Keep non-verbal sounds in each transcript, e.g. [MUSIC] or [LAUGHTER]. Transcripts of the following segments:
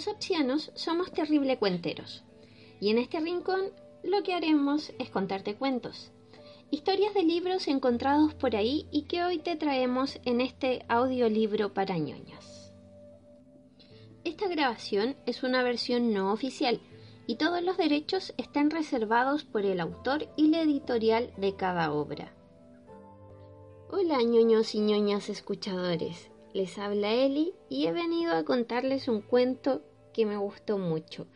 Los somos terrible cuenteros, y en este rincón lo que haremos es contarte cuentos. Historias de libros encontrados por ahí y que hoy te traemos en este audiolibro para ñoñas. Esta grabación es una versión no oficial y todos los derechos están reservados por el autor y la editorial de cada obra. Hola ñoños y ñoñas escuchadores, les habla Eli y he venido a contarles un cuento que me gustó mucho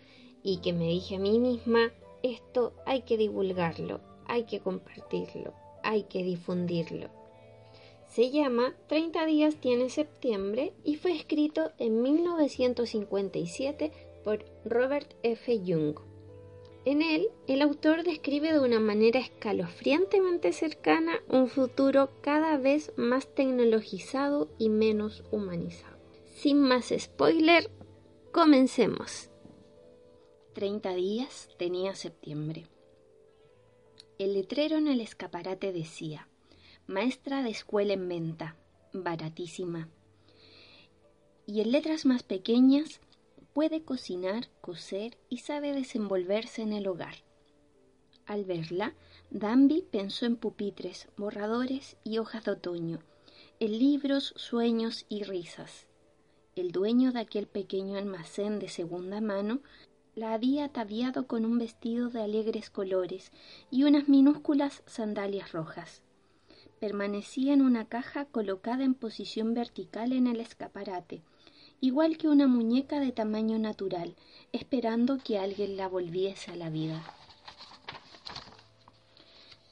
y que me dije a mí misma, esto hay que divulgarlo, hay que compartirlo, hay que difundirlo. Se llama 30 días tiene septiembre y fue escrito en 1957 por Robert F. Young. En él, el autor describe de una manera escalofriantemente cercana un futuro cada vez más tecnologizado y menos humanizado. Sin más spoiler, comencemos. 30 días tenía septiembre. El letrero en el escaparate decía, Maestra de escuela en venta, baratísima. Y en letras más pequeñas, puede cocinar, coser y sabe desenvolverse en el hogar. Al verla, Danby pensó en pupitres, borradores y hojas de otoño, en libros, sueños y risas. El dueño de aquel pequeño almacén de segunda mano la había ataviado con un vestido de alegres colores y unas minúsculas sandalias rojas. Permanecía en una caja colocada en posición vertical en el escaparate, igual que una muñeca de tamaño natural, esperando que alguien la volviese a la vida.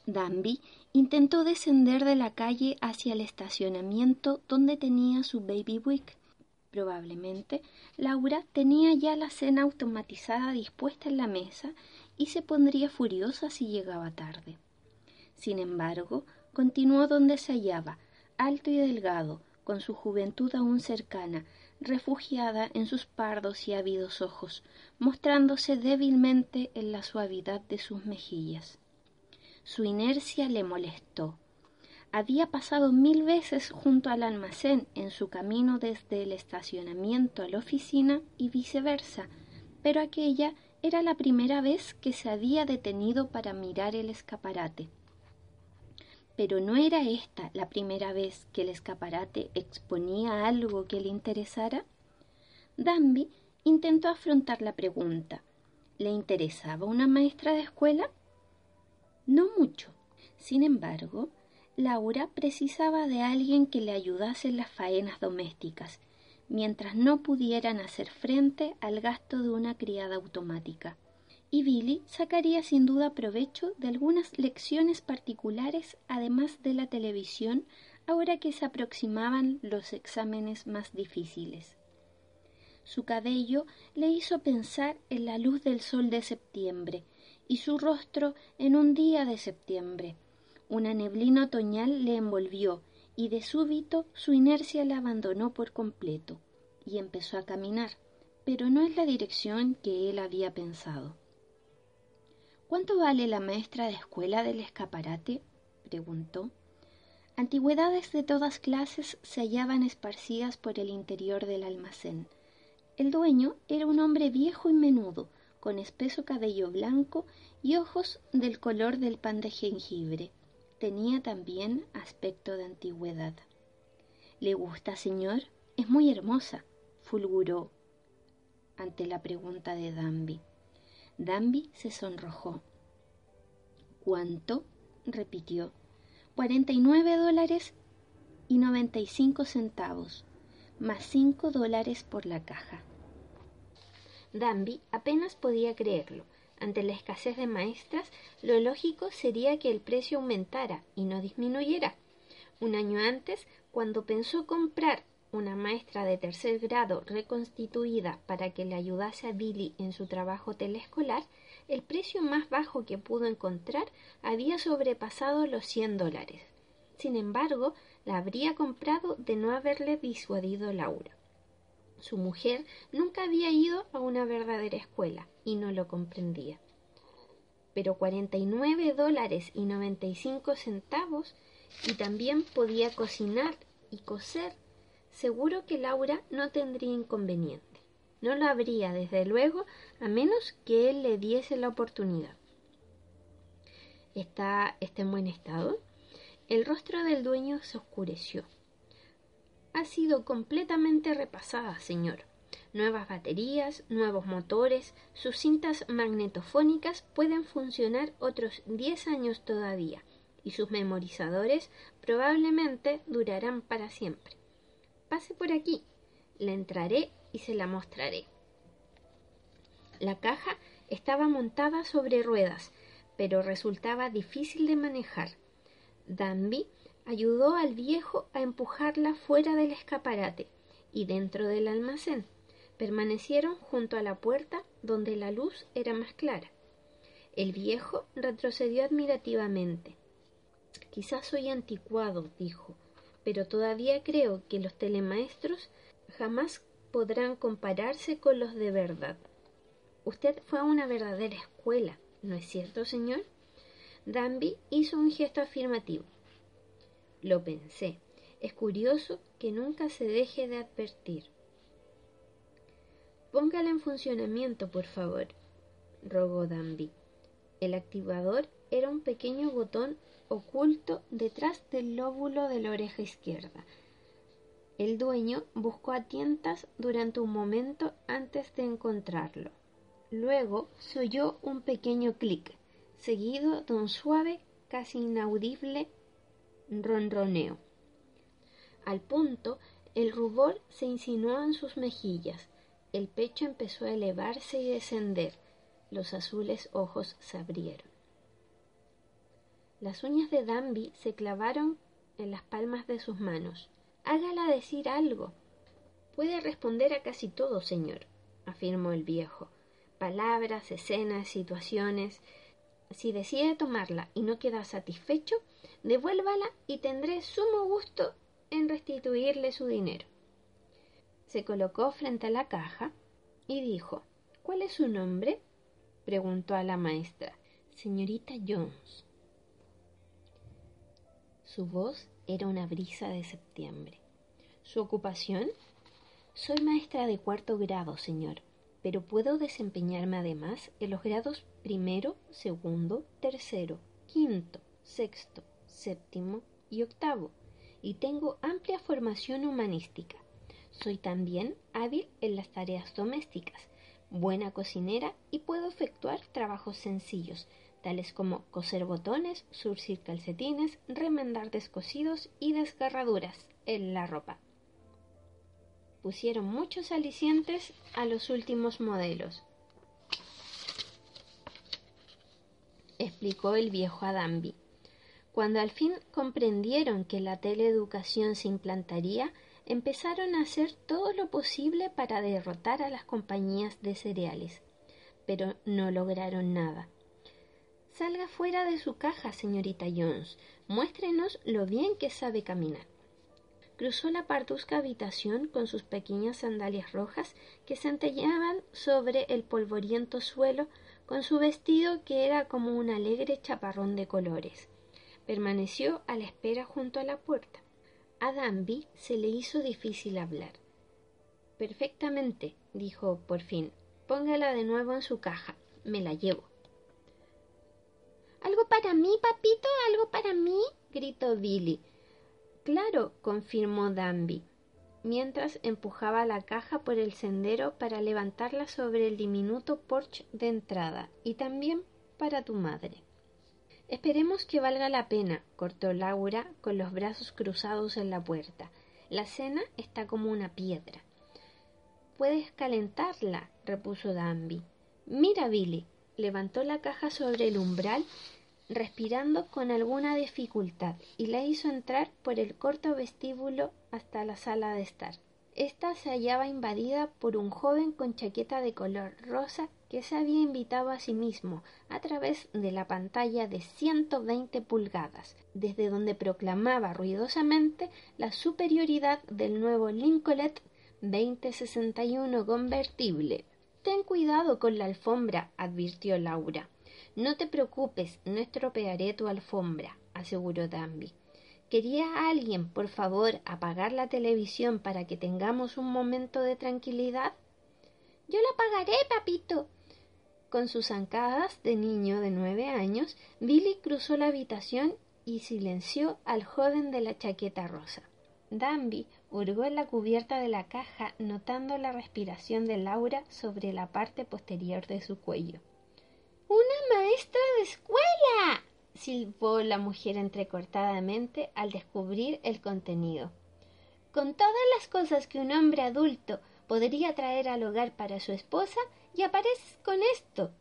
Danby intentó descender de la calle hacia el estacionamiento donde tenía su baby wick. Probablemente Laura tenía ya la cena automatizada dispuesta en la mesa y se pondría furiosa si llegaba tarde. Sin embargo, continuó donde se hallaba, alto y delgado, con su juventud aún cercana, refugiada en sus pardos y ávidos ojos, mostrándose débilmente en la suavidad de sus mejillas. Su inercia le molestó. Había pasado mil veces junto al almacén en su camino desde el estacionamiento a la oficina y viceversa, pero aquella era la primera vez que se había detenido para mirar el escaparate. Pero no era esta la primera vez que el escaparate exponía algo que le interesara. Danby intentó afrontar la pregunta. ¿Le interesaba una maestra de escuela? No mucho. Sin embargo, Laura precisaba de alguien que le ayudase en las faenas domésticas, mientras no pudieran hacer frente al gasto de una criada automática. Y Billy sacaría sin duda provecho de algunas lecciones particulares además de la televisión ahora que se aproximaban los exámenes más difíciles. Su cabello le hizo pensar en la luz del sol de septiembre, y su rostro en un día de septiembre. Una neblina otoñal le envolvió y de súbito su inercia la abandonó por completo y empezó a caminar, pero no es la dirección que él había pensado. ¿Cuánto vale la maestra de escuela del escaparate? preguntó. Antigüedades de todas clases se hallaban esparcidas por el interior del almacén. El dueño era un hombre viejo y menudo, con espeso cabello blanco y ojos del color del pan de jengibre. Tenía también aspecto de antigüedad. ¿Le gusta, señor? Es muy hermosa, fulguró ante la pregunta de Danby. Danby se sonrojó. ¿Cuánto? repitió. Cuarenta y nueve dólares y noventa y cinco centavos, más cinco dólares por la caja. Danby apenas podía creerlo. Ante la escasez de maestras, lo lógico sería que el precio aumentara y no disminuyera. Un año antes, cuando pensó comprar una maestra de tercer grado reconstituida para que le ayudase a Billy en su trabajo telescolar, el precio más bajo que pudo encontrar había sobrepasado los cien dólares. Sin embargo, la habría comprado de no haberle disuadido Laura. Su mujer nunca había ido a una verdadera escuela y no lo comprendía. Pero cuarenta y nueve dólares y noventa y cinco centavos y también podía cocinar y coser seguro que Laura no tendría inconveniente. No lo habría, desde luego, a menos que él le diese la oportunidad. ¿Está, está en buen estado? El rostro del dueño se oscureció. Ha sido completamente repasada, señor. Nuevas baterías, nuevos motores, sus cintas magnetofónicas pueden funcionar otros diez años todavía, y sus memorizadores probablemente durarán para siempre pase por aquí. La entraré y se la mostraré. La caja estaba montada sobre ruedas, pero resultaba difícil de manejar. Danby ayudó al viejo a empujarla fuera del escaparate y dentro del almacén. Permanecieron junto a la puerta donde la luz era más clara. El viejo retrocedió admirativamente. Quizás soy anticuado, dijo, pero todavía creo que los telemaestros jamás podrán compararse con los de verdad. Usted fue a una verdadera escuela, ¿no es cierto, señor? Danby hizo un gesto afirmativo. Lo pensé. Es curioso que nunca se deje de advertir. Póngala en funcionamiento, por favor, rogó Danby. El activador era un pequeño botón oculto detrás del lóbulo de la oreja izquierda. El dueño buscó a tientas durante un momento antes de encontrarlo. Luego se oyó un pequeño clic, seguido de un suave, casi inaudible ronroneo. Al punto, el rubor se insinuó en sus mejillas, el pecho empezó a elevarse y descender, los azules ojos se abrieron. Las uñas de Danby se clavaron en las palmas de sus manos. Hágala decir algo. Puede responder a casi todo, señor, afirmó el viejo. Palabras, escenas, situaciones. Si decide tomarla y no queda satisfecho, devuélvala y tendré sumo gusto en restituirle su dinero. Se colocó frente a la caja y dijo ¿Cuál es su nombre? preguntó a la maestra. Señorita Jones. Su voz era una brisa de septiembre. ¿Su ocupación? Soy maestra de cuarto grado, señor, pero puedo desempeñarme además en los grados primero, segundo, tercero, quinto, sexto, séptimo y octavo, y tengo amplia formación humanística. Soy también hábil en las tareas domésticas, buena cocinera y puedo efectuar trabajos sencillos, tales como coser botones, surcir calcetines, remendar descosidos y desgarraduras en la ropa. Pusieron muchos alicientes a los últimos modelos, explicó el viejo Adambi. Cuando al fin comprendieron que la teleeducación se implantaría, empezaron a hacer todo lo posible para derrotar a las compañías de cereales, pero no lograron nada. Salga fuera de su caja, señorita Jones. Muéstrenos lo bien que sabe caminar. Cruzó la parduzca habitación con sus pequeñas sandalias rojas que centelleaban sobre el polvoriento suelo con su vestido que era como un alegre chaparrón de colores. Permaneció a la espera junto a la puerta. A Danby se le hizo difícil hablar. Perfectamente, dijo por fin. Póngala de nuevo en su caja. Me la llevo. ¿Algo para mí, papito? ¿Algo para mí? gritó Billy. Claro, confirmó Danby, mientras empujaba la caja por el sendero para levantarla sobre el diminuto porche de entrada, y también para tu madre. Esperemos que valga la pena, cortó Laura con los brazos cruzados en la puerta. La cena está como una piedra. Puedes calentarla, repuso Danby. Mira, Billy. Levantó la caja sobre el umbral respirando con alguna dificultad, y la hizo entrar por el corto vestíbulo hasta la sala de estar. Esta se hallaba invadida por un joven con chaqueta de color rosa que se había invitado a sí mismo a través de la pantalla de 120 pulgadas, desde donde proclamaba ruidosamente la superioridad del nuevo Lincoln 2061 convertible. Ten cuidado con la alfombra, advirtió Laura. No te preocupes, no estropearé tu alfombra, aseguró Danby. ¿Quería alguien, por favor, apagar la televisión para que tengamos un momento de tranquilidad? Yo la apagaré, papito. Con sus zancadas de niño de nueve años, Billy cruzó la habitación y silenció al joven de la chaqueta rosa. Danby hurgó en la cubierta de la caja, notando la respiración de Laura sobre la parte posterior de su cuello. ¡Una maestra de escuela! silbó la mujer entrecortadamente al descubrir el contenido. Con todas las cosas que un hombre adulto podría traer al hogar para su esposa, y apareces con esto.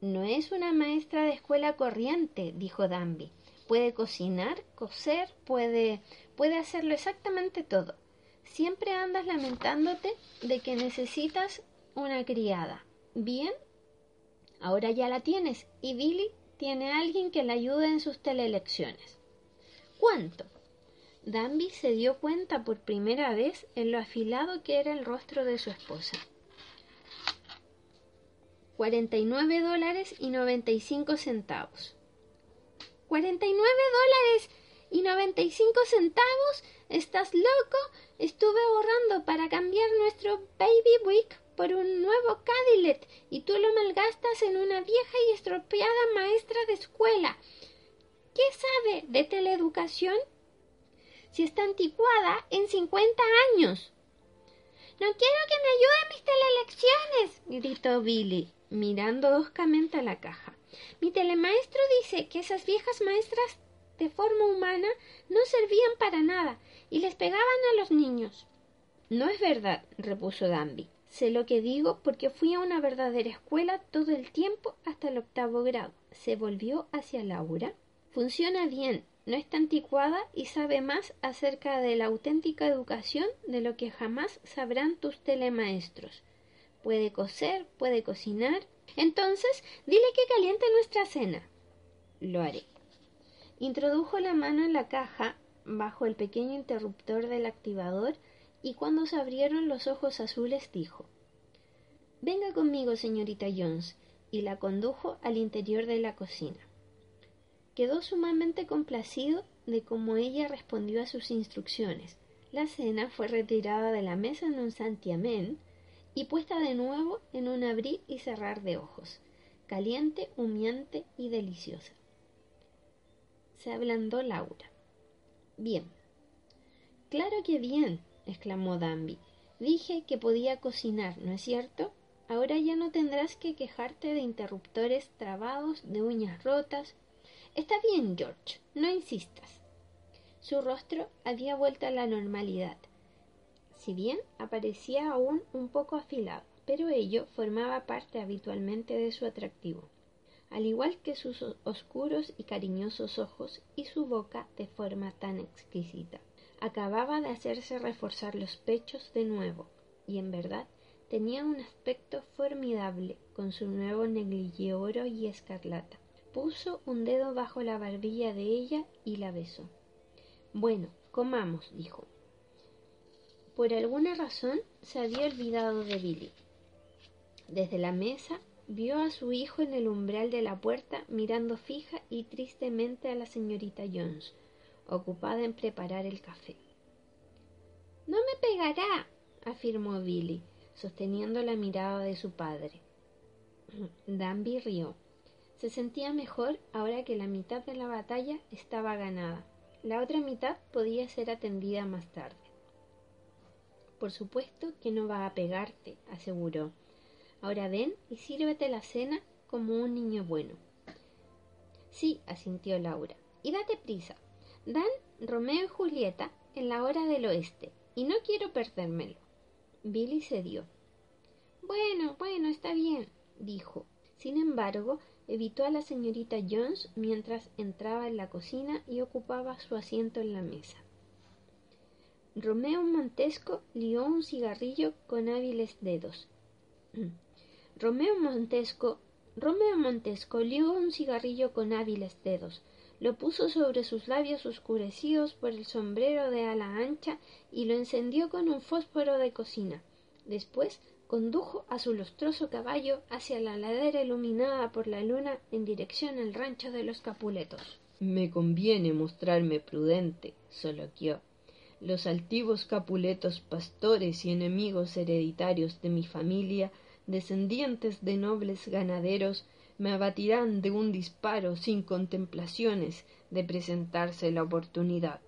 No es una maestra de escuela corriente, dijo Danby. Puede cocinar, coser, puede puede hacerlo exactamente todo. Siempre andas lamentándote de que necesitas una criada. Bien, ahora ya la tienes y Billy tiene a alguien que le ayude en sus telelecciones. ¿Cuánto? Danby se dio cuenta por primera vez en lo afilado que era el rostro de su esposa. Cuarenta y nueve dólares y noventa y cinco centavos. ¡Cuarenta y nueve dólares! y noventa y cinco centavos. ¿Estás loco? Estuve ahorrando para cambiar nuestro Baby Week por un nuevo Cadillac y tú lo malgastas en una vieja y estropeada maestra de escuela. ¿Qué sabe de teleeducación? Si está anticuada en cincuenta años. No quiero que me ayuden mis telelecciones, gritó Billy, mirando oscamente a la caja. Mi telemaestro dice que esas viejas maestras de forma humana no servían para nada y les pegaban a los niños. No es verdad, repuso Danby. Sé lo que digo porque fui a una verdadera escuela todo el tiempo hasta el octavo grado. Se volvió hacia Laura. Funciona bien, no está anticuada y sabe más acerca de la auténtica educación de lo que jamás sabrán tus telemaestros. Puede coser, puede cocinar. Entonces, dile que caliente nuestra cena. Lo haré. Introdujo la mano en la caja bajo el pequeño interruptor del activador y cuando se abrieron los ojos azules dijo Venga conmigo, señorita Jones, y la condujo al interior de la cocina. Quedó sumamente complacido de cómo ella respondió a sus instrucciones. La cena fue retirada de la mesa en un santiamén y puesta de nuevo en un abrir y cerrar de ojos, caliente, humeante y deliciosa se ablandó Laura. Bien. Claro que bien, exclamó Danby. Dije que podía cocinar, ¿no es cierto? Ahora ya no tendrás que quejarte de interruptores trabados, de uñas rotas. Está bien, George, no insistas. Su rostro había vuelto a la normalidad, si bien aparecía aún un poco afilado, pero ello formaba parte habitualmente de su atractivo al igual que sus oscuros y cariñosos ojos y su boca de forma tan exquisita. Acababa de hacerse reforzar los pechos de nuevo, y en verdad tenía un aspecto formidable con su nuevo negligé oro y escarlata. Puso un dedo bajo la barbilla de ella y la besó. Bueno, comamos, dijo. Por alguna razón se había olvidado de Billy. Desde la mesa vio a su hijo en el umbral de la puerta mirando fija y tristemente a la señorita Jones, ocupada en preparar el café. No me pegará, afirmó Billy, sosteniendo la mirada de su padre. [CLEARS THROAT] Danby rió. Se sentía mejor ahora que la mitad de la batalla estaba ganada. La otra mitad podía ser atendida más tarde. Por supuesto que no va a pegarte, aseguró Ahora ven y sírvete la cena como un niño bueno. Sí, asintió Laura. Y date prisa. Dan Romeo y Julieta en la hora del oeste, y no quiero perdérmelo. Billy cedió. Bueno, bueno, está bien, dijo. Sin embargo, evitó a la señorita Jones mientras entraba en la cocina y ocupaba su asiento en la mesa. Romeo Montesco lió un cigarrillo con hábiles dedos. [CLEARS THROAT] Romeo Montesco Romeo Montesco lió un cigarrillo con hábiles dedos, lo puso sobre sus labios oscurecidos por el sombrero de ala ancha y lo encendió con un fósforo de cocina. Después condujo a su lustroso caballo hacia la ladera iluminada por la luna en dirección al rancho de los Capuletos. Me conviene mostrarme prudente, soloquió. Los altivos Capuletos, pastores y enemigos hereditarios de mi familia, descendientes de nobles ganaderos, me abatirán de un disparo sin contemplaciones de presentarse la oportunidad.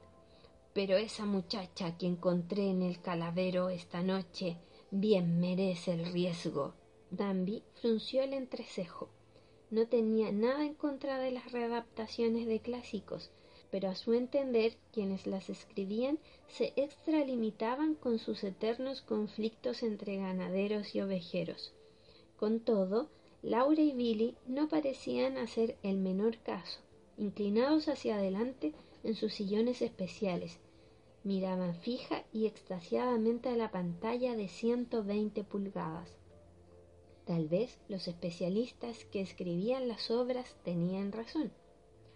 Pero esa muchacha que encontré en el calavero esta noche bien merece el riesgo. Danby frunció el entrecejo. No tenía nada en contra de las readaptaciones de clásicos, pero a su entender quienes las escribían se extralimitaban con sus eternos conflictos entre ganaderos y ovejeros. Con todo, Laura y Billy no parecían hacer el menor caso, inclinados hacia adelante en sus sillones especiales, miraban fija y extasiadamente a la pantalla de 120 pulgadas. Tal vez los especialistas que escribían las obras tenían razón.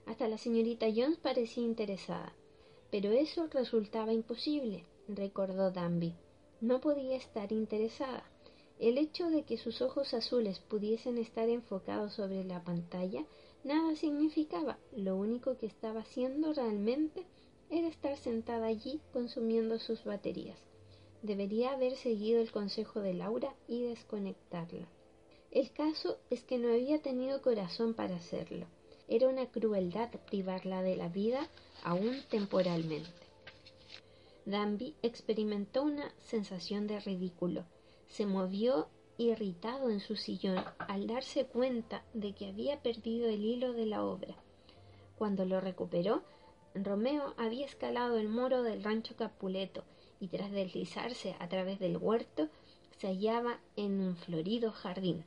Hasta la señorita Jones parecía interesada. Pero eso resultaba imposible, recordó Danby. No podía estar interesada. El hecho de que sus ojos azules pudiesen estar enfocados sobre la pantalla nada significaba. Lo único que estaba haciendo realmente era estar sentada allí consumiendo sus baterías. Debería haber seguido el consejo de Laura y desconectarla. El caso es que no había tenido corazón para hacerlo. Era una crueldad privarla de la vida, aún temporalmente. Danby experimentó una sensación de ridículo. Se movió irritado en su sillón al darse cuenta de que había perdido el hilo de la obra. Cuando lo recuperó, Romeo había escalado el moro del rancho Capuleto y tras deslizarse a través del huerto se hallaba en un florido jardín.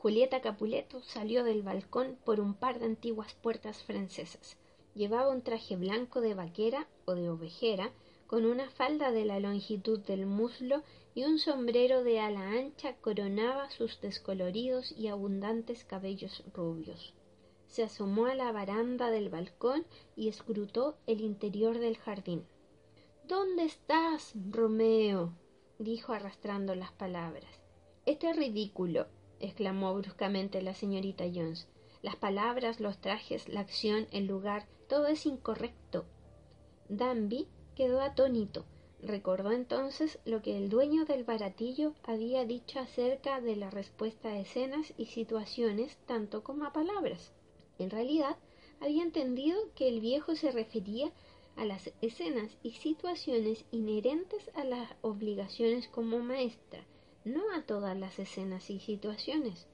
Julieta Capuleto salió del balcón por un par de antiguas puertas francesas. Llevaba un traje blanco de vaquera o de ovejera, con una falda de la longitud del muslo y un sombrero de ala ancha coronaba sus descoloridos y abundantes cabellos rubios se asomó a la baranda del balcón y escrutó el interior del jardín. ¿Dónde estás, Romeo? dijo arrastrando las palabras. Esto es ridículo, exclamó bruscamente la señorita Jones. Las palabras, los trajes, la acción, el lugar, todo es incorrecto. Danby quedó atónito. Recordó entonces lo que el dueño del baratillo había dicho acerca de la respuesta a escenas y situaciones tanto como a palabras. En realidad, había entendido que el viejo se refería a las escenas y situaciones inherentes a las obligaciones como maestra, no a todas las escenas y situaciones.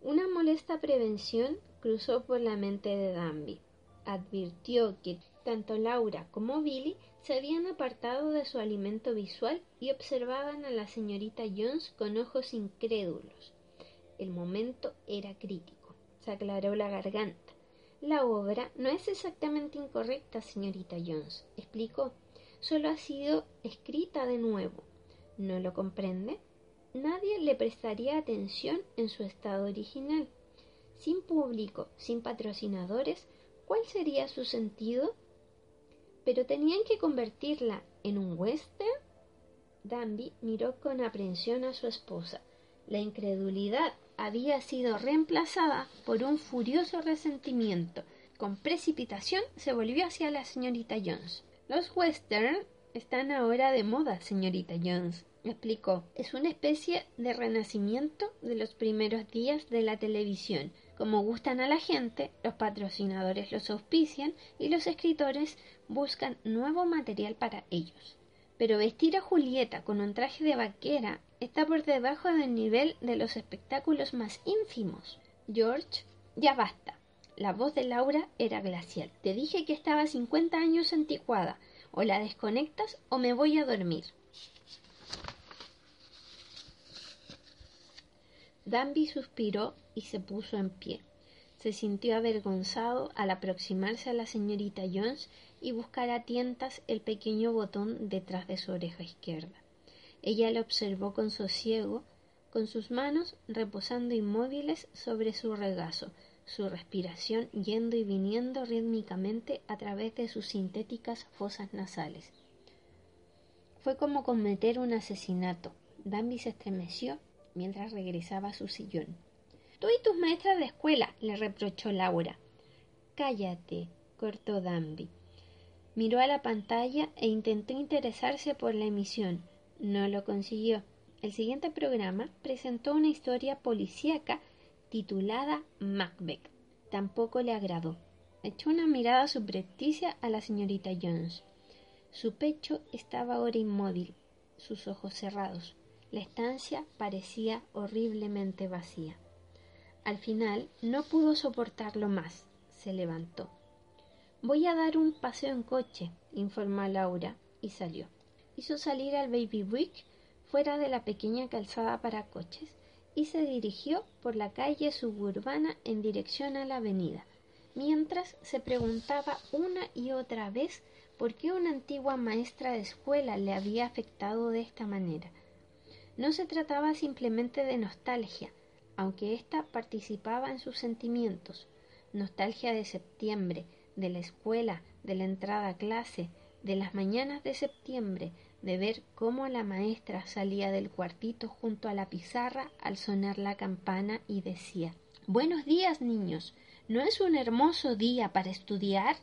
Una molesta prevención cruzó por la mente de Danby. Advirtió que tanto Laura como Billy se habían apartado de su alimento visual y observaban a la señorita Jones con ojos incrédulos. El momento era crítico se aclaró la garganta. La obra no es exactamente incorrecta, señorita Jones, explicó. Solo ha sido escrita de nuevo. ¿No lo comprende? Nadie le prestaría atención en su estado original. Sin público, sin patrocinadores, ¿cuál sería su sentido? Pero tenían que convertirla en un western. Danby miró con aprensión a su esposa. La incredulidad había sido reemplazada por un furioso resentimiento. Con precipitación se volvió hacia la señorita Jones. Los western están ahora de moda, señorita Jones, explicó. Es una especie de renacimiento de los primeros días de la televisión. Como gustan a la gente, los patrocinadores los auspician y los escritores buscan nuevo material para ellos. Pero vestir a Julieta con un traje de vaquera está por debajo del nivel de los espectáculos más ínfimos. George, ya basta. La voz de Laura era glacial. Te dije que estaba cincuenta años anticuada. O la desconectas o me voy a dormir. Danby suspiró y se puso en pie. Se sintió avergonzado al aproximarse a la señorita Jones y buscar a tientas el pequeño botón detrás de su oreja izquierda. Ella le observó con sosiego, con sus manos reposando inmóviles sobre su regazo, su respiración yendo y viniendo rítmicamente a través de sus sintéticas fosas nasales. Fue como cometer un asesinato. Danby se estremeció mientras regresaba a su sillón. Tú y tus maestras de escuela, le reprochó Laura. Cállate, cortó Danby. Miró a la pantalla e intentó interesarse por la emisión. No lo consiguió. El siguiente programa presentó una historia policíaca titulada Macbeth. Tampoco le agradó. Echó una mirada subrepticia a la señorita Jones. Su pecho estaba ahora inmóvil, sus ojos cerrados. La estancia parecía horriblemente vacía. Al final no pudo soportarlo más. Se levantó. Voy a dar un paseo en coche, informó Laura, y salió. Hizo salir al Baby Wick fuera de la pequeña calzada para coches y se dirigió por la calle suburbana en dirección a la avenida, mientras se preguntaba una y otra vez por qué una antigua maestra de escuela le había afectado de esta manera. No se trataba simplemente de nostalgia, aunque ésta participaba en sus sentimientos, nostalgia de septiembre, de la escuela, de la entrada a clase, de las mañanas de septiembre, de ver cómo la maestra salía del cuartito junto a la pizarra al sonar la campana y decía Buenos días, niños. ¿No es un hermoso día para estudiar?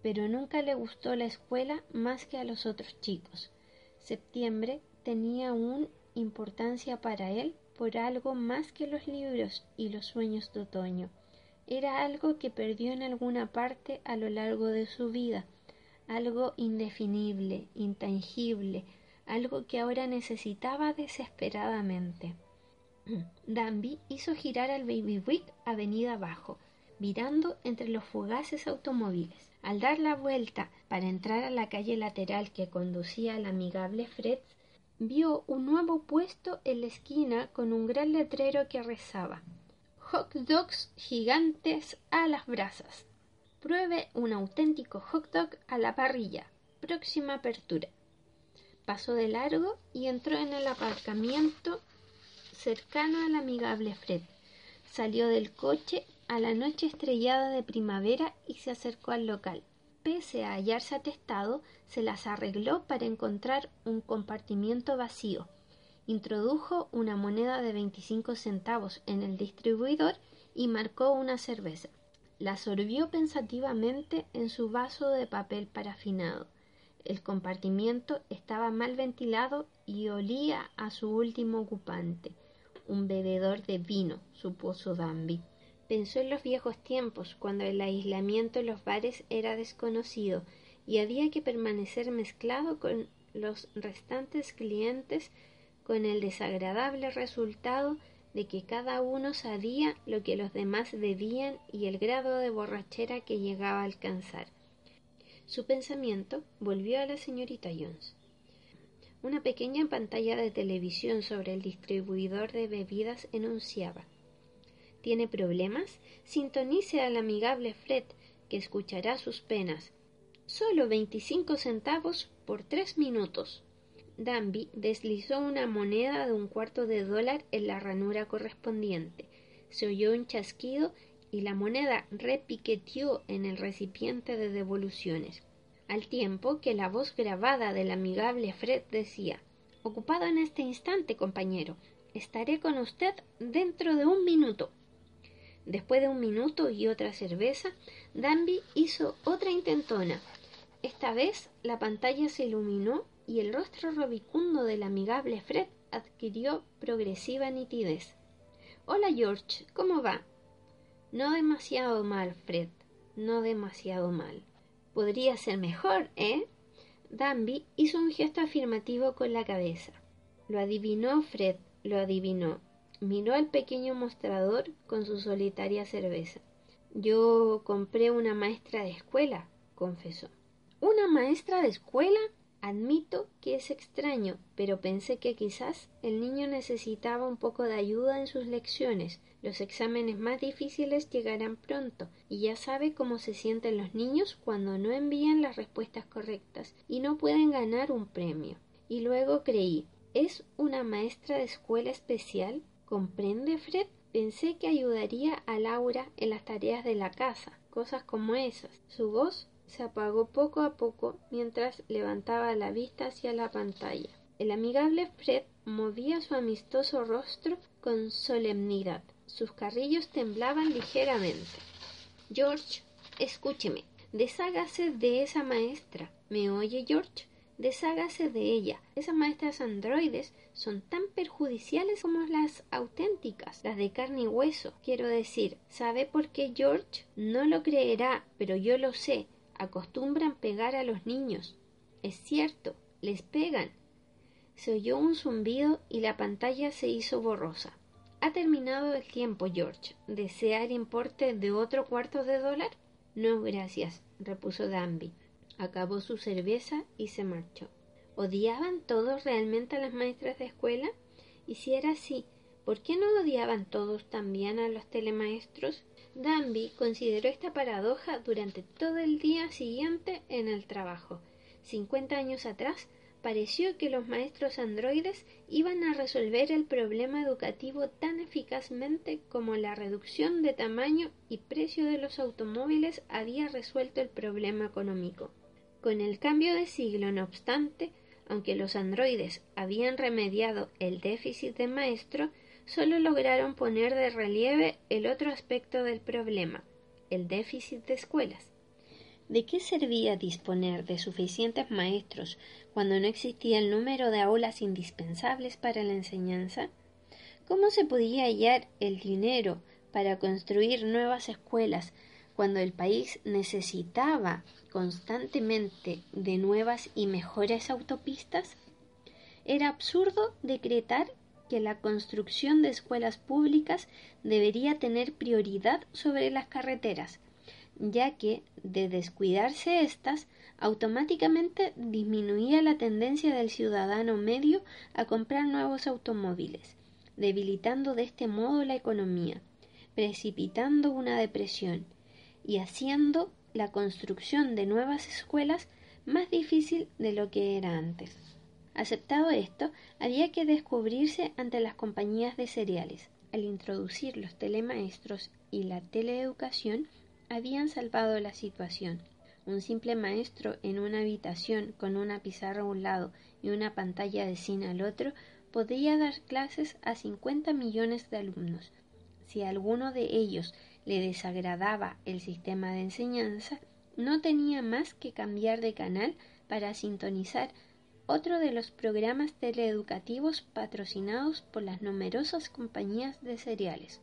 pero nunca le gustó la escuela más que a los otros chicos. Septiembre tenía aún importancia para él por algo más que los libros y los sueños de otoño. Era algo que perdió en alguna parte a lo largo de su vida, algo indefinible, intangible, algo que ahora necesitaba desesperadamente. [CLEARS THROAT] Danby hizo girar al Baby Wick avenida abajo, mirando entre los fugaces automóviles. Al dar la vuelta para entrar a la calle lateral que conducía al amigable Fred, vio un nuevo puesto en la esquina con un gran letrero que rezaba Hot dogs gigantes a las brasas. Pruebe un auténtico hot dog a la parrilla. Próxima apertura. Pasó de largo y entró en el aparcamiento cercano al amigable Fred. Salió del coche a la noche estrellada de primavera y se acercó al local. Pese a hallarse atestado, se las arregló para encontrar un compartimiento vacío. Introdujo una moneda de veinticinco centavos en el distribuidor y marcó una cerveza. La sorbió pensativamente en su vaso de papel parafinado. El compartimiento estaba mal ventilado y olía a su último ocupante, un bebedor de vino, supuso Danby. Pensó en los viejos tiempos, cuando el aislamiento en los bares era desconocido y había que permanecer mezclado con los restantes clientes con el desagradable resultado de que cada uno sabía lo que los demás debían y el grado de borrachera que llegaba a alcanzar. Su pensamiento volvió a la señorita Jones. Una pequeña pantalla de televisión sobre el distribuidor de bebidas enunciaba ¿Tiene problemas? Sintonice al amigable Fred, que escuchará sus penas. Solo veinticinco centavos por tres minutos. Danby deslizó una moneda de un cuarto de dólar en la ranura correspondiente. Se oyó un chasquido y la moneda repiqueteó en el recipiente de devoluciones, al tiempo que la voz grabada del amigable Fred decía Ocupado en este instante, compañero. Estaré con usted dentro de un minuto. Después de un minuto y otra cerveza, Danby hizo otra intentona. Esta vez la pantalla se iluminó y el rostro robicundo del amigable Fred adquirió progresiva nitidez. Hola George, ¿cómo va? No demasiado mal, Fred, no demasiado mal. Podría ser mejor, ¿eh? Danby hizo un gesto afirmativo con la cabeza. Lo adivinó Fred, lo adivinó miró al pequeño mostrador con su solitaria cerveza. Yo compré una maestra de escuela, confesó. ¿Una maestra de escuela? Admito que es extraño, pero pensé que quizás el niño necesitaba un poco de ayuda en sus lecciones. Los exámenes más difíciles llegarán pronto, y ya sabe cómo se sienten los niños cuando no envían las respuestas correctas y no pueden ganar un premio. Y luego creí, ¿es una maestra de escuela especial? ¿Comprende, Fred? Pensé que ayudaría a Laura en las tareas de la casa, cosas como esas. Su voz se apagó poco a poco mientras levantaba la vista hacia la pantalla. El amigable Fred movía su amistoso rostro con solemnidad. Sus carrillos temblaban ligeramente. George, escúcheme. Deshágase de esa maestra. ¿Me oye, George? Deshágase de ella. Esas maestras androides son tan perjudiciales como las auténticas, las de carne y hueso. Quiero decir, ¿sabe por qué George? No lo creerá, pero yo lo sé acostumbran pegar a los niños. Es cierto, les pegan. Se oyó un zumbido y la pantalla se hizo borrosa. Ha terminado el tiempo, George. ¿Desea el importe de otro cuarto de dólar? No, gracias, repuso Danby. Acabó su cerveza y se marchó. ¿Odiaban todos realmente a las maestras de escuela? Y si era así, ¿por qué no odiaban todos también a los telemaestros? Danby consideró esta paradoja durante todo el día siguiente en el trabajo. Cincuenta años atrás, pareció que los maestros androides iban a resolver el problema educativo tan eficazmente como la reducción de tamaño y precio de los automóviles había resuelto el problema económico. Con el cambio de siglo, no obstante, aunque los androides habían remediado el déficit de maestro, solo lograron poner de relieve el otro aspecto del problema, el déficit de escuelas. ¿De qué servía disponer de suficientes maestros cuando no existía el número de aulas indispensables para la enseñanza? ¿Cómo se podía hallar el dinero para construir nuevas escuelas cuando el país necesitaba constantemente de nuevas y mejores autopistas? Era absurdo decretar que la construcción de escuelas públicas debería tener prioridad sobre las carreteras, ya que, de descuidarse éstas, automáticamente disminuía la tendencia del ciudadano medio a comprar nuevos automóviles, debilitando de este modo la economía, precipitando una depresión y haciendo la construcción de nuevas escuelas más difícil de lo que era antes. Aceptado esto, había que descubrirse ante las compañías de cereales. Al introducir los telemaestros y la teleeducación, habían salvado la situación. Un simple maestro en una habitación con una pizarra a un lado y una pantalla de cine al otro podía dar clases a 50 millones de alumnos. Si alguno de ellos le desagradaba el sistema de enseñanza, no tenía más que cambiar de canal para sintonizar otro de los programas teleeducativos patrocinados por las numerosas compañías de cereales.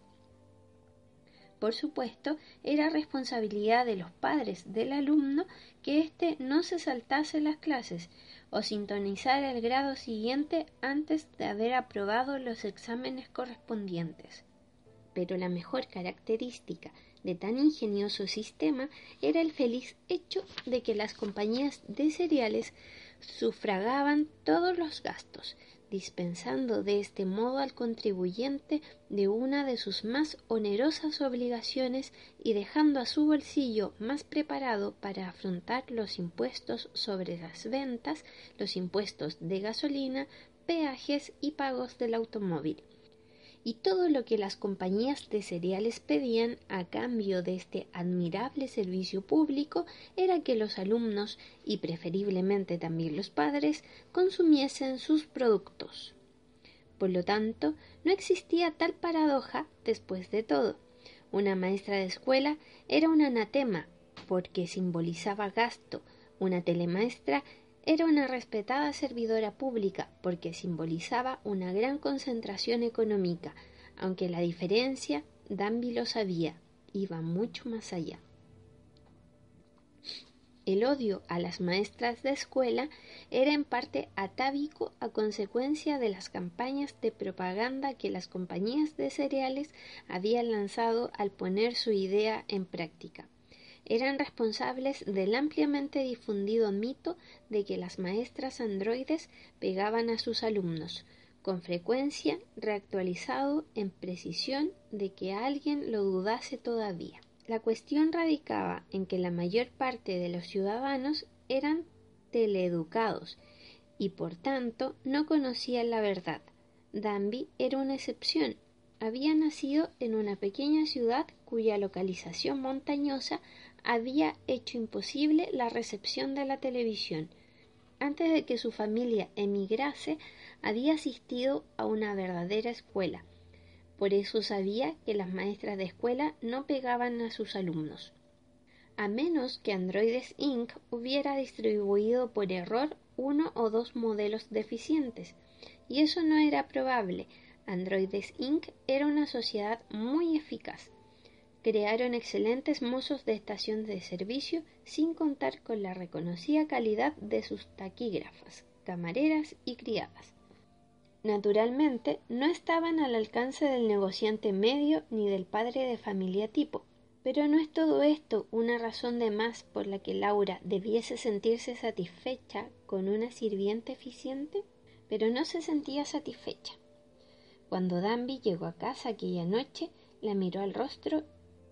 Por supuesto, era responsabilidad de los padres del alumno que éste no se saltase las clases o sintonizara el grado siguiente antes de haber aprobado los exámenes correspondientes. Pero la mejor característica de tan ingenioso sistema era el feliz hecho de que las compañías de cereales sufragaban todos los gastos, dispensando de este modo al contribuyente de una de sus más onerosas obligaciones y dejando a su bolsillo más preparado para afrontar los impuestos sobre las ventas, los impuestos de gasolina, peajes y pagos del automóvil y todo lo que las compañías de cereales pedían a cambio de este admirable servicio público era que los alumnos y preferiblemente también los padres consumiesen sus productos. Por lo tanto, no existía tal paradoja después de todo. Una maestra de escuela era un anatema porque simbolizaba gasto, una telemaestra era una respetada servidora pública porque simbolizaba una gran concentración económica, aunque la diferencia, Danby lo sabía, iba mucho más allá. El odio a las maestras de escuela era en parte atávico a consecuencia de las campañas de propaganda que las compañías de cereales habían lanzado al poner su idea en práctica. Eran responsables del ampliamente difundido mito de que las maestras androides pegaban a sus alumnos, con frecuencia reactualizado en precisión de que alguien lo dudase todavía. La cuestión radicaba en que la mayor parte de los ciudadanos eran teleeducados y por tanto no conocían la verdad. Danby era una excepción. Había nacido en una pequeña ciudad cuya localización montañosa había hecho imposible la recepción de la televisión. Antes de que su familia emigrase, había asistido a una verdadera escuela. Por eso sabía que las maestras de escuela no pegaban a sus alumnos. A menos que Androides Inc. hubiera distribuido por error uno o dos modelos deficientes. Y eso no era probable. Androides Inc. era una sociedad muy eficaz. Crearon excelentes mozos de estación de servicio sin contar con la reconocida calidad de sus taquígrafas, camareras y criadas. Naturalmente, no estaban al alcance del negociante medio ni del padre de familia tipo. Pero ¿no es todo esto una razón de más por la que Laura debiese sentirse satisfecha con una sirvienta eficiente? Pero no se sentía satisfecha. Cuando Danby llegó a casa aquella noche, la miró al rostro,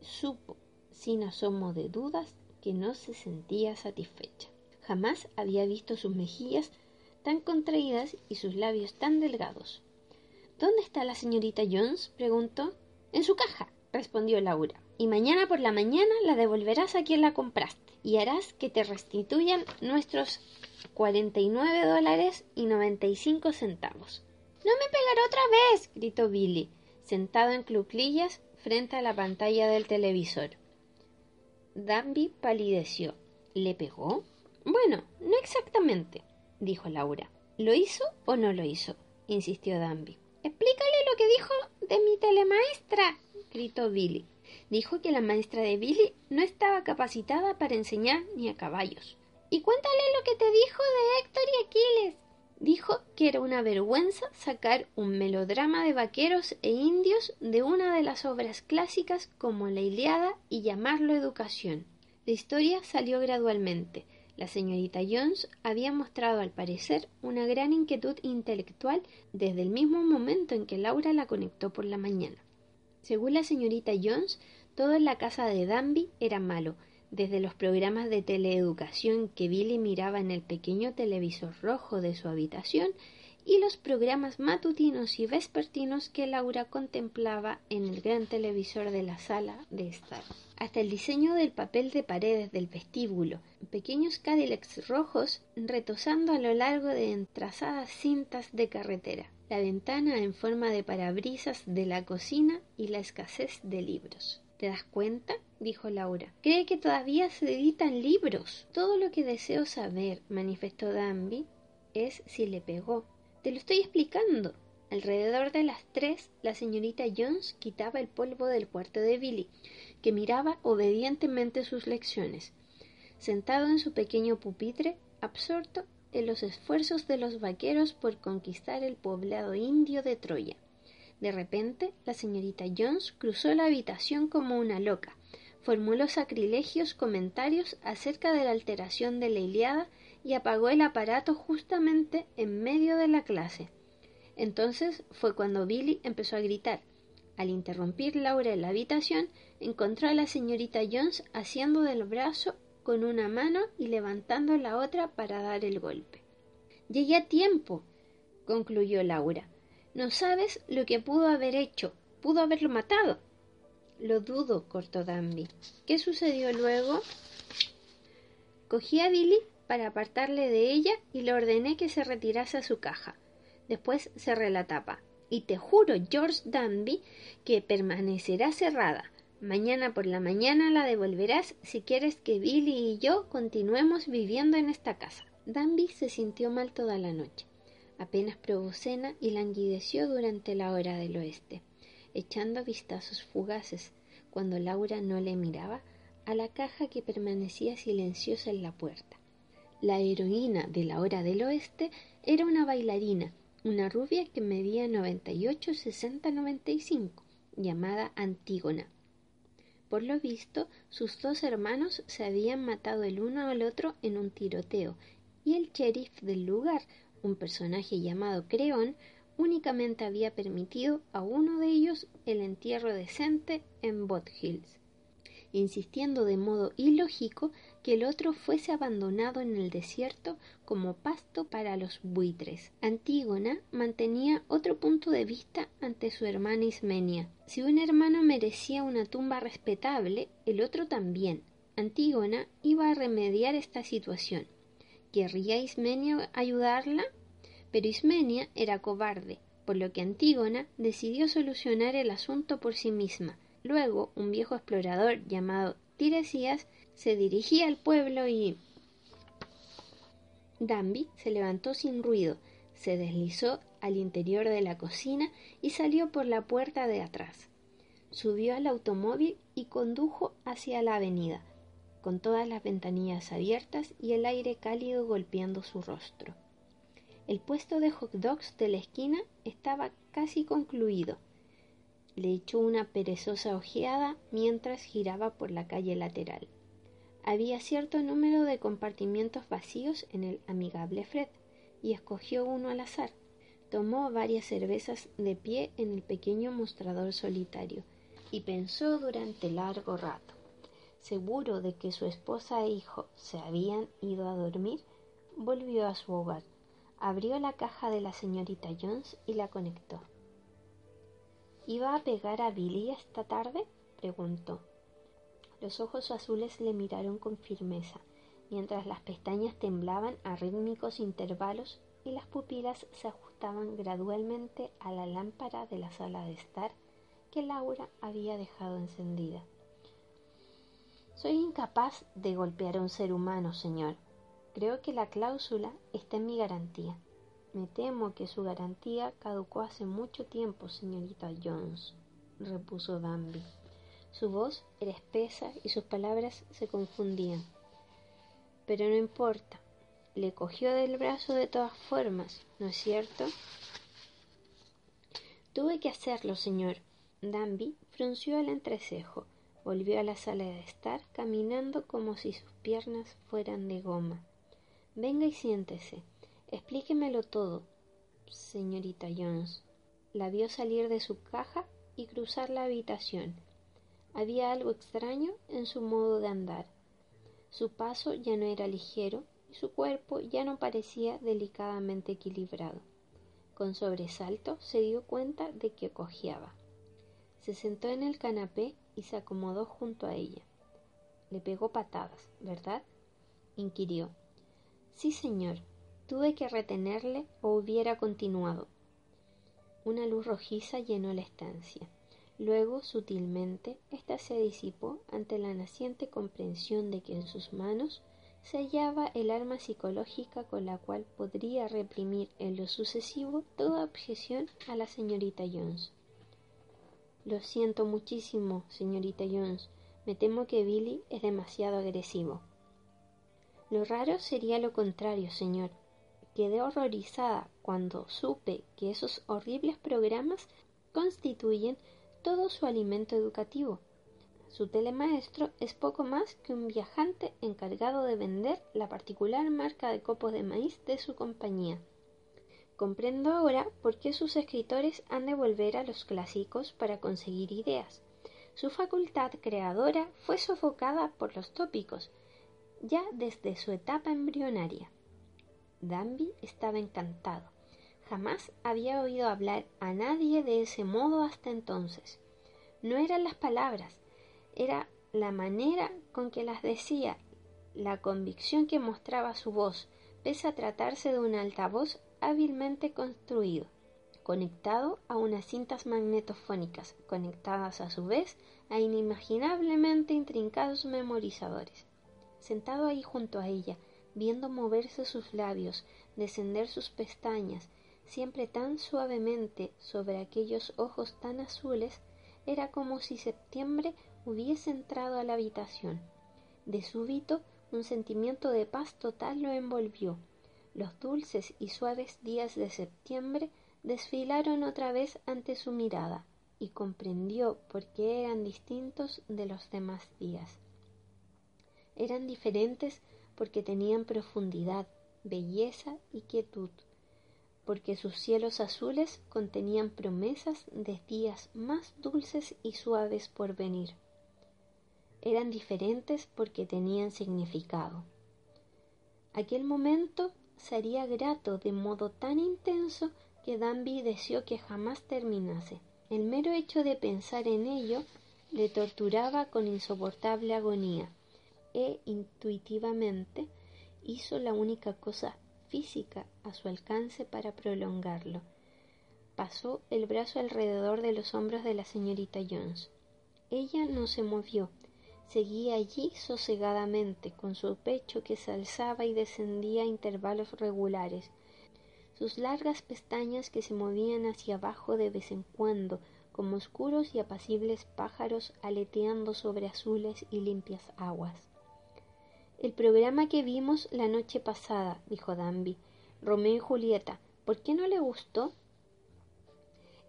supo, sin asomo de dudas, que no se sentía satisfecha. Jamás había visto sus mejillas tan contraídas y sus labios tan delgados. ¿Dónde está la señorita Jones? preguntó. En su caja, respondió Laura. Y mañana por la mañana la devolverás a quien la compraste y harás que te restituyan nuestros cuarenta y nueve dólares y noventa y cinco centavos. No me pegará otra vez, gritó Billy, sentado en cluclillas frente a la pantalla del televisor. Danby palideció. ¿Le pegó? Bueno, no exactamente dijo Laura. ¿Lo hizo o no lo hizo? insistió Danby. Explícale lo que dijo de mi telemaestra, gritó Billy. Dijo que la maestra de Billy no estaba capacitada para enseñar ni a caballos. Y cuéntale lo que te dijo de Héctor y Aquiles. Dijo que era una vergüenza sacar un melodrama de vaqueros e indios de una de las obras clásicas como la Iliada y llamarlo educación. La historia salió gradualmente, la señorita Jones había mostrado al parecer una gran inquietud intelectual desde el mismo momento en que Laura la conectó por la mañana. Según la señorita Jones, todo en la casa de Danby era malo, desde los programas de teleeducación que Billy miraba en el pequeño televisor rojo de su habitación y los programas matutinos y vespertinos que Laura contemplaba en el gran televisor de la sala de estar. Hasta el diseño del papel de paredes del vestíbulo, pequeños Cadillacs rojos retosando a lo largo de entrazadas cintas de carretera, la ventana en forma de parabrisas de la cocina y la escasez de libros. ¿Te das cuenta? Dijo Laura. Cree que todavía se editan libros. Todo lo que deseo saber, manifestó Danby, es si le pegó. Te lo estoy explicando. Alrededor de las tres, la señorita Jones quitaba el polvo del cuarto de Billy, que miraba obedientemente sus lecciones. Sentado en su pequeño pupitre, absorto en los esfuerzos de los vaqueros por conquistar el poblado indio de Troya. De repente, la señorita Jones cruzó la habitación como una loca, formuló sacrilegios comentarios acerca de la alteración de la Iliada y apagó el aparato justamente en medio de la clase. Entonces fue cuando Billy empezó a gritar. Al interrumpir Laura en la habitación, encontró a la señorita Jones haciendo del brazo con una mano y levantando la otra para dar el golpe. Llegué a tiempo, concluyó Laura. No sabes lo que pudo haber hecho. Pudo haberlo matado. Lo dudo, cortó Danby. ¿Qué sucedió luego? Cogí a Billy para apartarle de ella y le ordené que se retirase a su caja. Después cerré la tapa. Y te juro, George Danby, que permanecerá cerrada. Mañana por la mañana la devolverás si quieres que Billy y yo continuemos viviendo en esta casa. Danby se sintió mal toda la noche. Apenas probó cena y languideció durante la hora del oeste, echando vistazos fugaces, cuando Laura no le miraba, a la caja que permanecía silenciosa en la puerta. La heroína de la hora del oeste era una bailarina, una rubia que medía 98, 60, 95, llamada Antígona. Por lo visto, sus dos hermanos se habían matado el uno al otro en un tiroteo, y el sheriff del lugar, un personaje llamado Creón, únicamente había permitido a uno de ellos el entierro decente en Bot Hills, insistiendo de modo ilógico que el otro fuese abandonado en el desierto como pasto para los buitres. Antígona mantenía otro punto de vista ante su hermana Ismenia. Si un hermano merecía una tumba respetable, el otro también. Antígona iba a remediar esta situación. ¿Querría Ismenia ayudarla? Pero Ismenia era cobarde, por lo que Antígona decidió solucionar el asunto por sí misma. Luego, un viejo explorador llamado Tiresias se dirigía al pueblo y Danby se levantó sin ruido, se deslizó al interior de la cocina y salió por la puerta de atrás. Subió al automóvil y condujo hacia la avenida, con todas las ventanillas abiertas y el aire cálido golpeando su rostro. El puesto de hot dogs de la esquina estaba casi concluido. Le echó una perezosa ojeada mientras giraba por la calle lateral. Había cierto número de compartimientos vacíos en el amigable Fred, y escogió uno al azar. Tomó varias cervezas de pie en el pequeño mostrador solitario y pensó durante largo rato. Seguro de que su esposa e hijo se habían ido a dormir, volvió a su hogar, abrió la caja de la señorita Jones y la conectó. ¿Iba a pegar a Billy esta tarde? preguntó. Los ojos azules le miraron con firmeza, mientras las pestañas temblaban a rítmicos intervalos y las pupilas se ajustaban gradualmente a la lámpara de la sala de estar que Laura había dejado encendida. Soy incapaz de golpear a un ser humano, señor. Creo que la cláusula está en mi garantía. Me temo que su garantía caducó hace mucho tiempo, señorita Jones, repuso Danby. Su voz era espesa y sus palabras se confundían. Pero no importa. Le cogió del brazo de todas formas, ¿no es cierto? Tuve que hacerlo, señor. Danby frunció el entrecejo. Volvió a la sala de estar, caminando como si sus piernas fueran de goma. Venga y siéntese. Explíquemelo todo, señorita Jones. La vio salir de su caja y cruzar la habitación. Había algo extraño en su modo de andar. Su paso ya no era ligero y su cuerpo ya no parecía delicadamente equilibrado. Con sobresalto se dio cuenta de que cojeaba. Se sentó en el canapé y se acomodó junto a ella. Le pegó patadas, ¿verdad? inquirió. Sí, señor. Tuve que retenerle o hubiera continuado. Una luz rojiza llenó la estancia. Luego, sutilmente, ésta se disipó ante la naciente comprensión de que en sus manos se hallaba el arma psicológica con la cual podría reprimir en lo sucesivo toda objeción a la señorita Jones. Lo siento muchísimo, señorita Jones. Me temo que Billy es demasiado agresivo. Lo raro sería lo contrario, señor. Quedé horrorizada cuando supe que esos horribles programas constituyen todo su alimento educativo. Su telemaestro es poco más que un viajante encargado de vender la particular marca de copos de maíz de su compañía. Comprendo ahora por qué sus escritores han de volver a los clásicos para conseguir ideas. Su facultad creadora fue sofocada por los tópicos, ya desde su etapa embrionaria. Danby estaba encantado. Jamás había oído hablar a nadie de ese modo hasta entonces. No eran las palabras, era la manera con que las decía, la convicción que mostraba su voz, pese a tratarse de un altavoz hábilmente construido, conectado a unas cintas magnetofónicas, conectadas a su vez a inimaginablemente intrincados memorizadores. Sentado ahí junto a ella, viendo moverse sus labios, descender sus pestañas, siempre tan suavemente sobre aquellos ojos tan azules, era como si septiembre hubiese entrado a la habitación. De súbito un sentimiento de paz total lo envolvió. Los dulces y suaves días de septiembre desfilaron otra vez ante su mirada. y comprendió por qué eran distintos de los demás días. Eran diferentes porque tenían profundidad, belleza y quietud, porque sus cielos azules contenían promesas de días más dulces y suaves por venir. Eran diferentes porque tenían significado. Aquel momento sería grato de modo tan intenso que Danby deseó que jamás terminase. El mero hecho de pensar en ello le torturaba con insoportable agonía e intuitivamente hizo la única cosa física a su alcance para prolongarlo. Pasó el brazo alrededor de los hombros de la señorita Jones. Ella no se movió, seguía allí sosegadamente, con su pecho que se alzaba y descendía a intervalos regulares, sus largas pestañas que se movían hacia abajo de vez en cuando, como oscuros y apacibles pájaros aleteando sobre azules y limpias aguas. El programa que vimos la noche pasada, dijo Danby, Romeo y Julieta, ¿por qué no le gustó?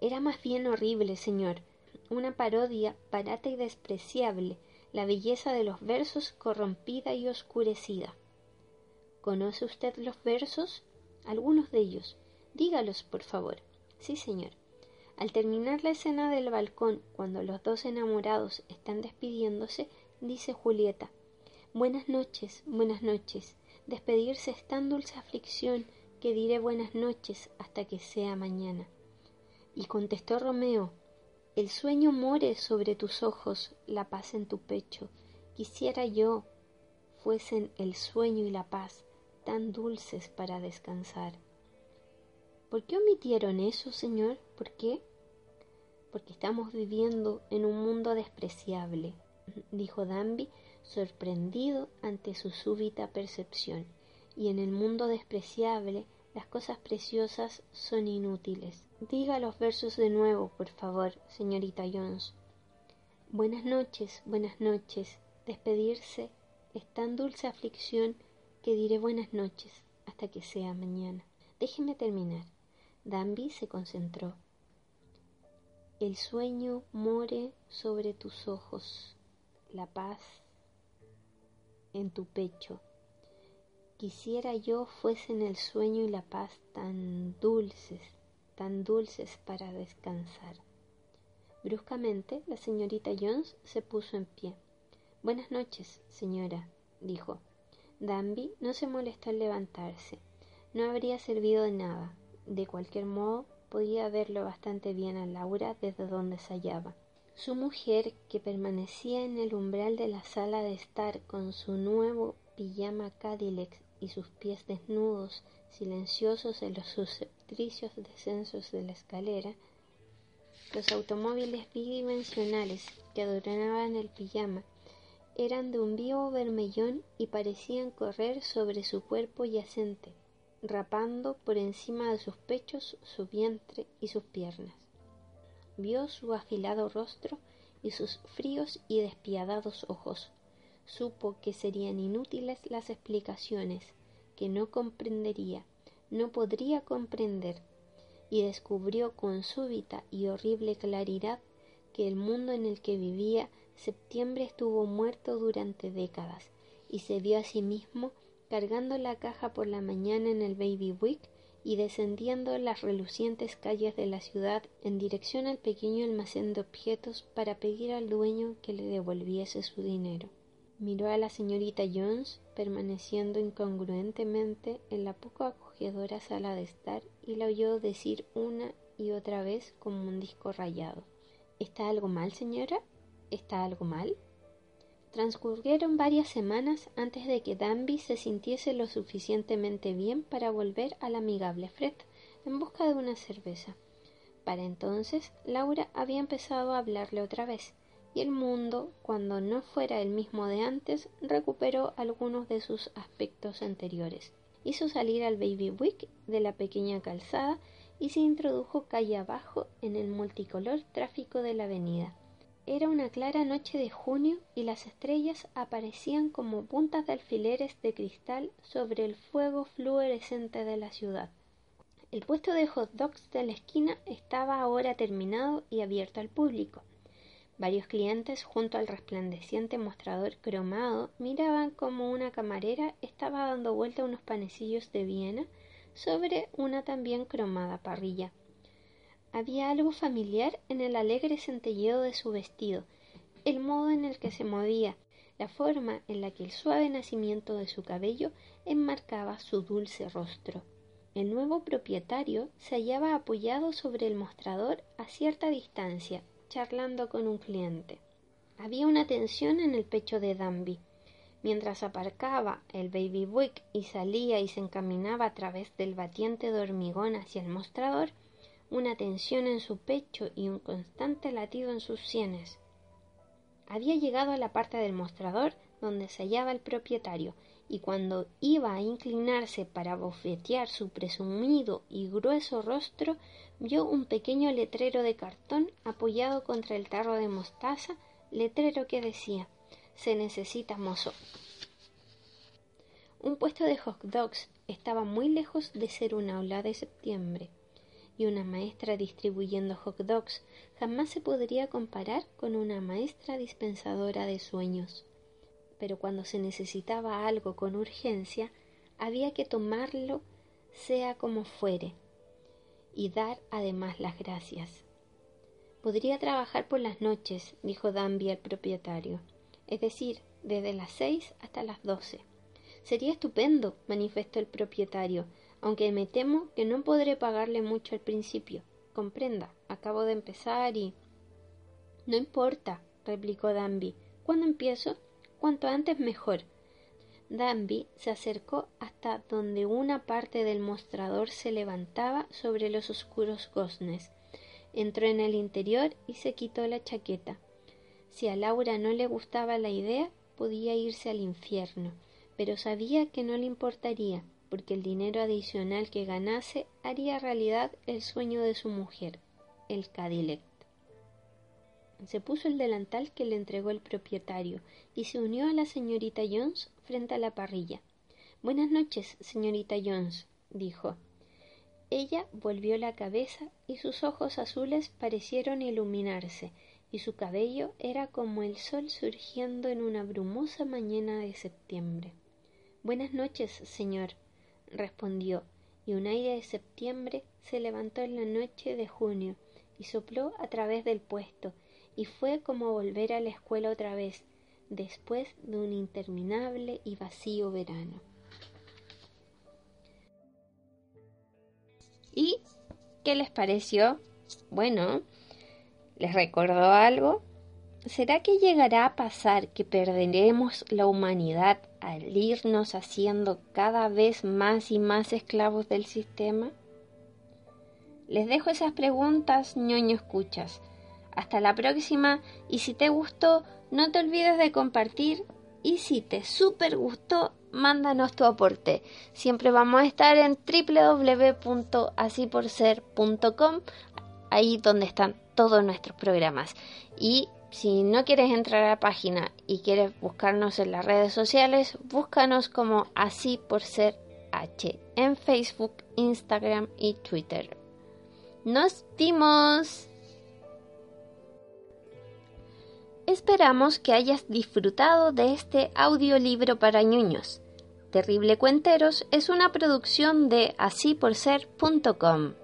Era más bien horrible, señor, una parodia barata y despreciable, la belleza de los versos corrompida y oscurecida. ¿Conoce usted los versos? Algunos de ellos. Dígalos, por favor. Sí, señor. Al terminar la escena del balcón, cuando los dos enamorados están despidiéndose, dice Julieta Buenas noches, buenas noches. Despedirse es tan dulce aflicción que diré buenas noches hasta que sea mañana. Y contestó Romeo, el sueño more sobre tus ojos, la paz en tu pecho. Quisiera yo fuesen el sueño y la paz tan dulces para descansar. ¿Por qué omitieron eso, Señor? ¿Por qué? Porque estamos viviendo en un mundo despreciable, dijo Danby sorprendido ante su súbita percepción, y en el mundo despreciable las cosas preciosas son inútiles. Diga los versos de nuevo, por favor, señorita Jones. Buenas noches, buenas noches. Despedirse es tan dulce aflicción que diré buenas noches hasta que sea mañana. Déjeme terminar. Danby se concentró. El sueño more sobre tus ojos, la paz en tu pecho. Quisiera yo fuesen el sueño y la paz tan dulces, tan dulces para descansar. Bruscamente la señorita Jones se puso en pie. Buenas noches, señora, dijo. Danby no se molestó en levantarse. No habría servido de nada. De cualquier modo, podía verlo bastante bien a Laura desde donde se hallaba. Su mujer, que permanecía en el umbral de la sala de estar con su nuevo pijama Cadillac y sus pies desnudos, silenciosos en los susceptricios descensos de la escalera, los automóviles bidimensionales que adornaban el pijama eran de un vivo vermellón y parecían correr sobre su cuerpo yacente, rapando por encima de sus pechos, su vientre y sus piernas vio su afilado rostro y sus fríos y despiadados ojos. Supo que serían inútiles las explicaciones, que no comprendería, no podría comprender, y descubrió con súbita y horrible claridad que el mundo en el que vivía septiembre estuvo muerto durante décadas, y se vio a sí mismo cargando la caja por la mañana en el Baby y descendiendo las relucientes calles de la ciudad en dirección al pequeño almacén de objetos para pedir al dueño que le devolviese su dinero. Miró a la señorita Jones permaneciendo incongruentemente en la poco acogedora sala de estar y la oyó decir una y otra vez como un disco rayado. ¿Está algo mal, señora? ¿Está algo mal? Transcurrieron varias semanas antes de que Danby se sintiese lo suficientemente bien para volver al amigable Fred en busca de una cerveza. Para entonces Laura había empezado a hablarle otra vez, y el mundo, cuando no fuera el mismo de antes, recuperó algunos de sus aspectos anteriores. Hizo salir al Baby Wick de la pequeña calzada y se introdujo calle abajo en el multicolor tráfico de la avenida. Era una clara noche de junio y las estrellas aparecían como puntas de alfileres de cristal sobre el fuego fluorescente de la ciudad. El puesto de hot dogs de la esquina estaba ahora terminado y abierto al público. Varios clientes junto al resplandeciente mostrador cromado miraban como una camarera estaba dando vuelta unos panecillos de Viena sobre una también cromada parrilla. Había algo familiar en el alegre centelleo de su vestido, el modo en el que se movía, la forma en la que el suave nacimiento de su cabello enmarcaba su dulce rostro. El nuevo propietario se hallaba apoyado sobre el mostrador a cierta distancia, charlando con un cliente. Había una tensión en el pecho de Danby. Mientras aparcaba el baby buick y salía y se encaminaba a través del batiente de hormigón hacia el mostrador, una tensión en su pecho y un constante latido en sus sienes. Había llegado a la parte del mostrador donde se hallaba el propietario y cuando iba a inclinarse para bofetear su presumido y grueso rostro, vio un pequeño letrero de cartón apoyado contra el tarro de mostaza, letrero que decía se necesita mozo. Un puesto de hot dogs estaba muy lejos de ser un aula de septiembre, y una maestra distribuyendo hot dogs jamás se podría comparar con una maestra dispensadora de sueños pero cuando se necesitaba algo con urgencia, había que tomarlo sea como fuere, y dar además las gracias. Podría trabajar por las noches, dijo Danby al propietario, es decir, desde las seis hasta las doce. Sería estupendo, manifestó el propietario, aunque me temo que no podré pagarle mucho al principio. Comprenda, acabo de empezar y. No importa, replicó Danby. ¿Cuándo empiezo? Cuanto antes mejor. Danby se acercó hasta donde una parte del mostrador se levantaba sobre los oscuros goznes. Entró en el interior y se quitó la chaqueta. Si a Laura no le gustaba la idea, podía irse al infierno, pero sabía que no le importaría, porque el dinero adicional que ganase haría realidad el sueño de su mujer, el Cadillac. Se puso el delantal que le entregó el propietario y se unió a la señorita Jones frente a la parrilla. Buenas noches, señorita Jones, dijo. Ella volvió la cabeza y sus ojos azules parecieron iluminarse, y su cabello era como el sol surgiendo en una brumosa mañana de septiembre. Buenas noches, señor, respondió, y un aire de septiembre se levantó en la noche de junio y sopló a través del puesto, y fue como volver a la escuela otra vez, después de un interminable y vacío verano. ¿Y qué les pareció? Bueno, ¿les recordó algo? ¿Será que llegará a pasar que perderemos la humanidad al irnos haciendo cada vez más y más esclavos del sistema? Les dejo esas preguntas, ñoño escuchas. Hasta la próxima y si te gustó, no te olvides de compartir y si te super gustó, mándanos tu aporte. Siempre vamos a estar en www.asiporser.com, ahí donde están todos nuestros programas. Y si no quieres entrar a la página y quieres buscarnos en las redes sociales, búscanos como Así por Ser H en Facebook, Instagram y Twitter. ¡Nos vimos! Esperamos que hayas disfrutado de este audiolibro para ñuños. Terrible Cuenteros es una producción de asíporser.com.